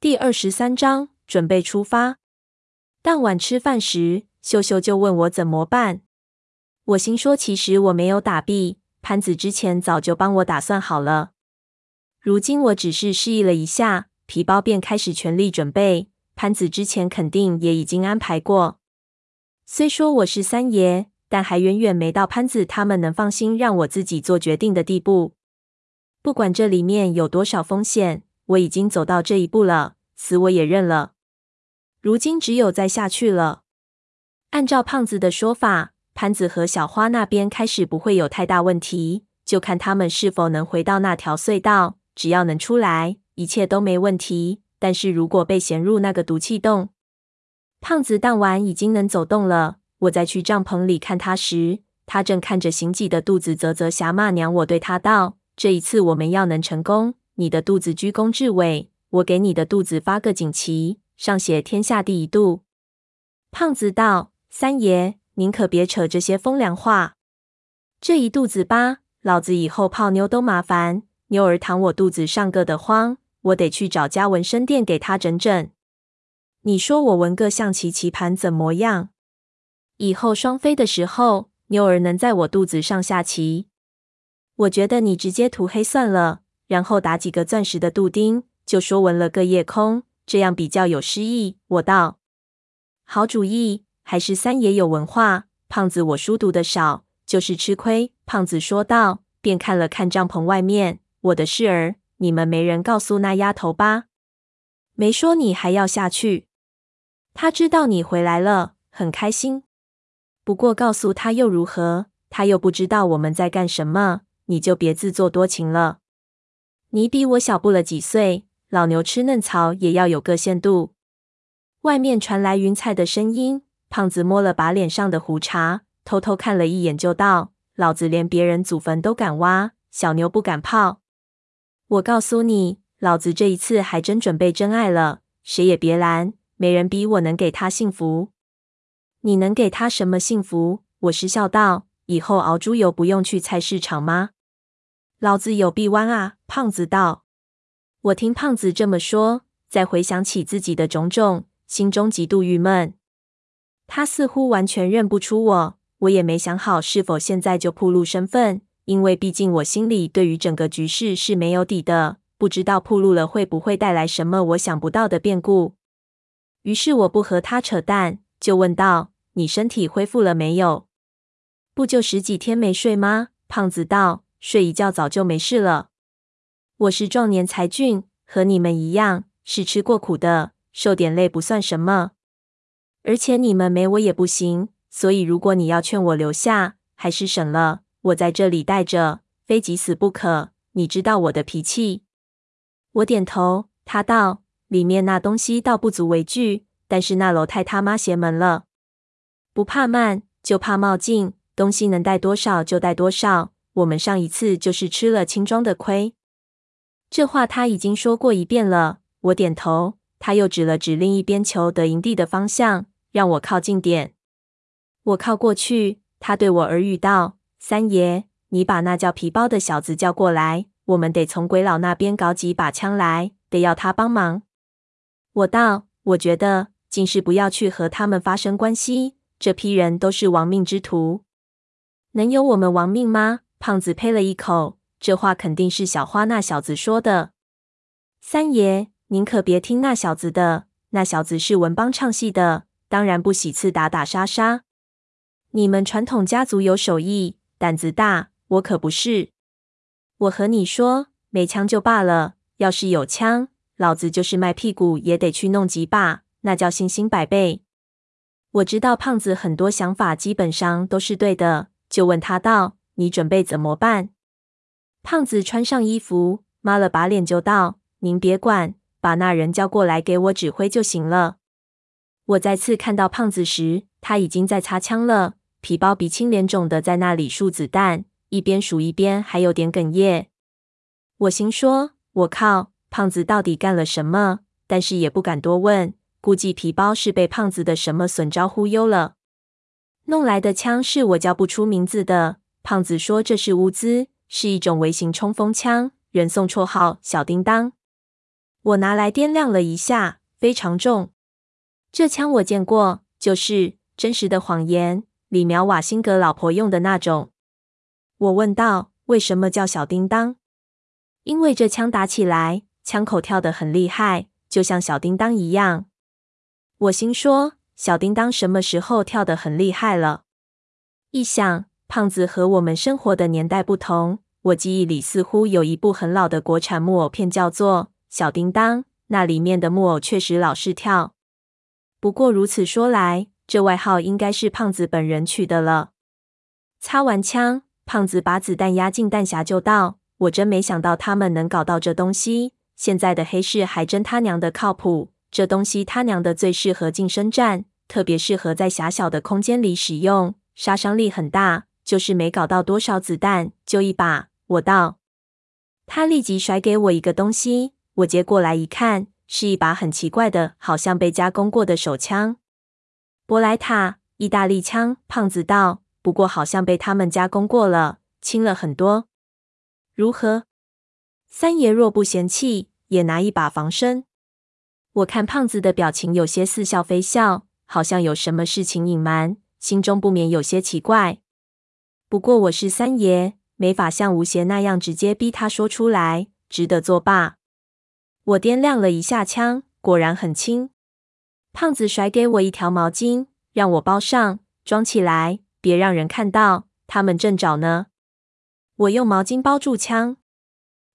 第二十三章准备出发。当晚吃饭时，秀秀就问我怎么办。我心说，其实我没有打弊，潘子之前早就帮我打算好了。如今我只是示意了一下，皮包便开始全力准备。潘子之前肯定也已经安排过。虽说我是三爷，但还远远没到潘子他们能放心让我自己做决定的地步。不管这里面有多少风险，我已经走到这一步了，死我也认了。如今只有再下去了。按照胖子的说法，潘子和小花那边开始不会有太大问题，就看他们是否能回到那条隧道。只要能出来，一切都没问题。但是如果被衔入那个毒气洞，胖子当晚已经能走动了。我再去帐篷里看他时，他正看着行己的肚子，啧啧瞎骂娘。我对他道：“这一次我们要能成功，你的肚子居功至伟，我给你的肚子发个锦旗，上写天下第一肚。”胖子道：“三爷，您可别扯这些风凉话。这一肚子疤，老子以后泡妞都麻烦，妞儿躺我肚子上硌得慌，我得去找家纹身店给他整整。你说我纹个象棋棋盘怎么样？以后双飞的时候，妞儿能在我肚子上下棋。我觉得你直接涂黑算了，然后打几个钻石的镀钉，就说纹了个夜空，这样比较有诗意。我道。好主意，还是三爷有文化。胖子，我书读的少，就是吃亏。胖子说道，便看了看帐篷外面。我的事儿，你们没人告诉那丫头吧？没说你还要下去。他知道你回来了，很开心。不过告诉他又如何？他又不知道我们在干什么。你就别自作多情了。你比我小不了几岁，老牛吃嫩草也要有个限度。外面传来云彩的声音，胖子摸了把脸上的胡茬，偷偷看了一眼，就道：“老子连别人祖坟都敢挖，小牛不敢泡。我告诉你，老子这一次还真准备真爱了，谁也别拦，没人比我能给他幸福。你能给他什么幸福？”我失笑道：“以后熬猪油不用去菜市场吗？老子有臂弯啊！”胖子道：“我听胖子这么说，再回想起自己的种种。”心中极度郁闷，他似乎完全认不出我，我也没想好是否现在就暴露身份，因为毕竟我心里对于整个局势是没有底的，不知道暴露了会不会带来什么我想不到的变故。于是我不和他扯淡，就问道：“你身体恢复了没有？不就十几天没睡吗？”胖子道：“睡一觉早就没事了。我是壮年才俊，和你们一样，是吃过苦的。”受点累不算什么，而且你们没我也不行。所以如果你要劝我留下，还是省了。我在这里待着，非急死不可。你知道我的脾气。我点头。他道：“里面那东西倒不足为惧，但是那楼太他妈邪门了。不怕慢，就怕冒进。东西能带多少就带多少。我们上一次就是吃了轻装的亏。”这话他已经说过一遍了。我点头。他又指了指另一边求得营地的方向，让我靠近点。我靠过去，他对我耳语道：“三爷，你把那叫皮包的小子叫过来，我们得从鬼佬那边搞几把枪来，得要他帮忙。”我道：“我觉得，尽是不要去和他们发生关系。这批人都是亡命之徒，能有我们亡命吗？”胖子呸了一口，这话肯定是小花那小子说的。三爷。您可别听那小子的，那小子是文帮唱戏的，当然不喜次打打杀杀。你们传统家族有手艺，胆子大，我可不是。我和你说，没枪就罢了，要是有枪，老子就是卖屁股也得去弄几把，那叫信心百倍。我知道胖子很多想法基本上都是对的，就问他道：“你准备怎么办？”胖子穿上衣服，抹了把脸，就道：“您别管。”把那人叫过来给我指挥就行了。我再次看到胖子时，他已经在擦枪了，皮包鼻青脸肿的在那里数子弹，一边数一边还有点哽咽。我心说：我靠，胖子到底干了什么？但是也不敢多问，估计皮包是被胖子的什么损招忽悠了。弄来的枪是我叫不出名字的，胖子说这是乌兹，是一种微型冲锋枪，人送绰号“小叮当”。我拿来掂量了一下，非常重。这枪我见过，就是真实的谎言，李苗瓦辛格老婆用的那种。我问道：“为什么叫小叮当？”因为这枪打起来，枪口跳得很厉害，就像小叮当一样。我心说：“小叮当什么时候跳得很厉害了？”一想，胖子和我们生活的年代不同，我记忆里似乎有一部很老的国产木偶片，叫做《小叮当》，那里面的木偶确实老是跳。不过如此说来，这外号应该是胖子本人取的了。擦完枪，胖子把子弹压进弹匣，就道：“我真没想到他们能搞到这东西。现在的黑市还真他娘的靠谱。这东西他娘的最适合近身战，特别适合在狭小的空间里使用，杀伤力很大。就是没搞到多少子弹，就一把。”我道。他立即甩给我一个东西，我接过来一看。是一把很奇怪的，好像被加工过的手枪，博莱塔，意大利枪。胖子道：“不过好像被他们加工过了，轻了很多。如何？三爷若不嫌弃，也拿一把防身。”我看胖子的表情有些似笑非笑，好像有什么事情隐瞒，心中不免有些奇怪。不过我是三爷，没法像吴邪那样直接逼他说出来，只得作罢。我掂量了一下枪，果然很轻。胖子甩给我一条毛巾，让我包上，装起来，别让人看到。他们正找呢。我用毛巾包住枪。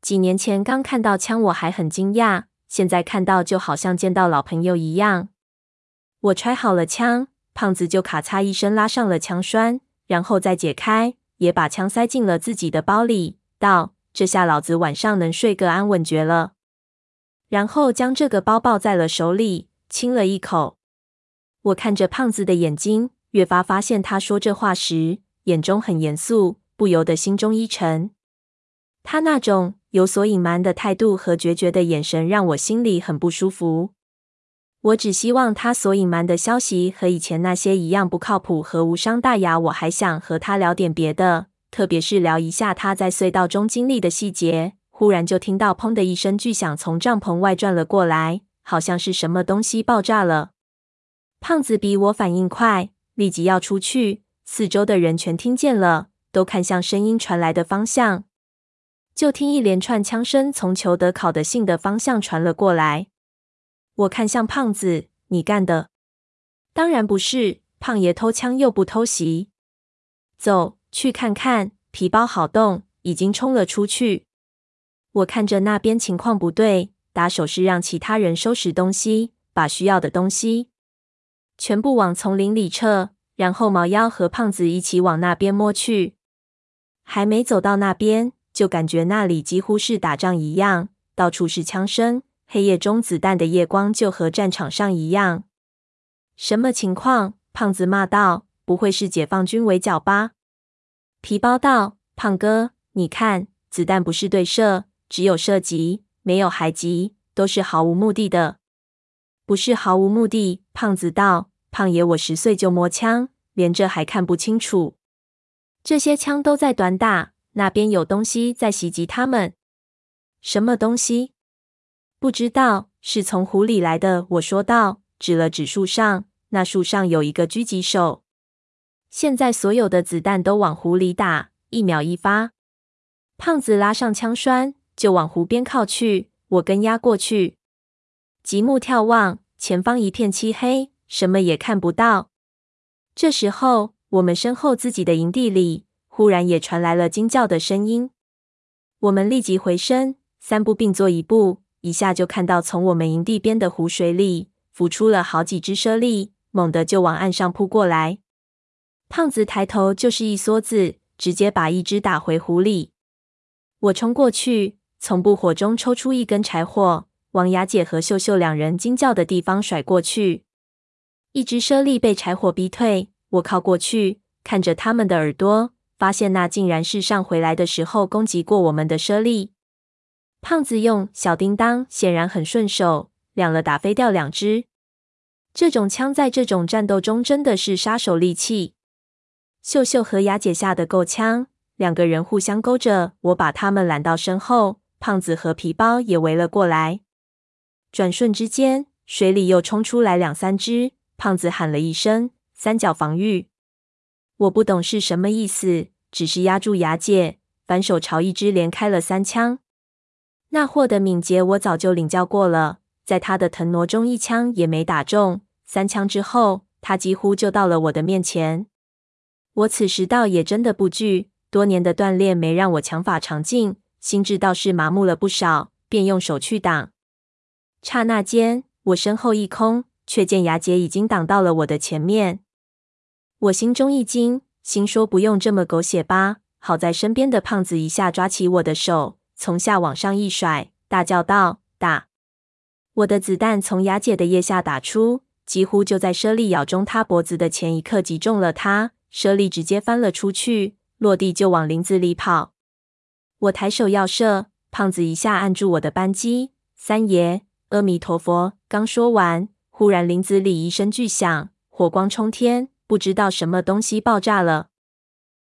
几年前刚看到枪，我还很惊讶，现在看到就好像见到老朋友一样。我揣好了枪，胖子就咔嚓一声拉上了枪栓，然后再解开，也把枪塞进了自己的包里，道：“这下老子晚上能睡个安稳觉了。”然后将这个包抱在了手里，亲了一口。我看着胖子的眼睛，越发发现他说这话时眼中很严肃，不由得心中一沉。他那种有所隐瞒的态度和决绝的眼神，让我心里很不舒服。我只希望他所隐瞒的消息和以前那些一样不靠谱和无伤大雅。我还想和他聊点别的，特别是聊一下他在隧道中经历的细节。忽然就听到“砰”的一声巨响从帐篷外传了过来，好像是什么东西爆炸了。胖子比我反应快，立即要出去。四周的人全听见了，都看向声音传来的方向。就听一连串枪声从裘德考的信的方向传了过来。我看向胖子：“你干的？”“当然不是，胖爷偷枪又不偷袭。”“走，去看看。”皮包好动，已经冲了出去。我看着那边情况不对，打手势让其他人收拾东西，把需要的东西全部往丛林里撤，然后毛腰和胖子一起往那边摸去。还没走到那边，就感觉那里几乎是打仗一样，到处是枪声，黑夜中子弹的夜光就和战场上一样。什么情况？胖子骂道：“不会是解放军围剿吧？”皮包道：“胖哥，你看，子弹不是对射。”只有射击，没有还击，都是毫无目的的。不是毫无目的，胖子道：“胖爷，我十岁就摸枪，连这还看不清楚。这些枪都在短打，那边有东西在袭击他们。什么东西？不知道，是从湖里来的。”我说道，指了指树上，那树上有一个狙击手。现在所有的子弹都往湖里打，一秒一发。胖子拉上枪栓。就往湖边靠去，我跟压过去。极目眺望，前方一片漆黑，什么也看不到。这时候，我们身后自己的营地里，忽然也传来了惊叫的声音。我们立即回身，三步并作一步，一下就看到从我们营地边的湖水里浮出了好几只猞猁，猛地就往岸上扑过来。胖子抬头就是一梭子，直接把一只打回湖里。我冲过去。从布火中抽出一根柴火，往雅姐和秀秀两人惊叫的地方甩过去。一只猞猁被柴火逼退，我靠过去，看着他们的耳朵，发现那竟然是上回来的时候攻击过我们的猞猁。胖子用小叮当显然很顺手，两了打飞掉两只。这种枪在这种战斗中真的是杀手利器。秀秀和雅姐吓得够呛，两个人互相勾着，我把他们揽到身后。胖子和皮包也围了过来。转瞬之间，水里又冲出来两三只。胖子喊了一声：“三角防御！”我不懂是什么意思，只是压住雅姐，反手朝一只连开了三枪。那货的敏捷，我早就领教过了，在他的腾挪中，一枪也没打中。三枪之后，他几乎就到了我的面前。我此时倒也真的不惧，多年的锻炼没让我强法长进，心智倒是麻木了不少，便用手去挡。刹那间，我身后一空，却见牙姐已经挡到了我的前面。我心中一惊，心说不用这么狗血吧。好在身边的胖子一下抓起我的手，从下往上一甩，大叫道：“打！”我的子弹从牙姐的腋下打出，几乎就在猞猁咬中她脖子的前一刻击中了她，猞猁直接翻了出去，落地就往林子里跑。我抬手要射，胖子一下按住我的扳机。三爷，阿弥陀佛！刚说完，忽然林子里一声巨响，火光冲天，不知道什么东西爆炸了。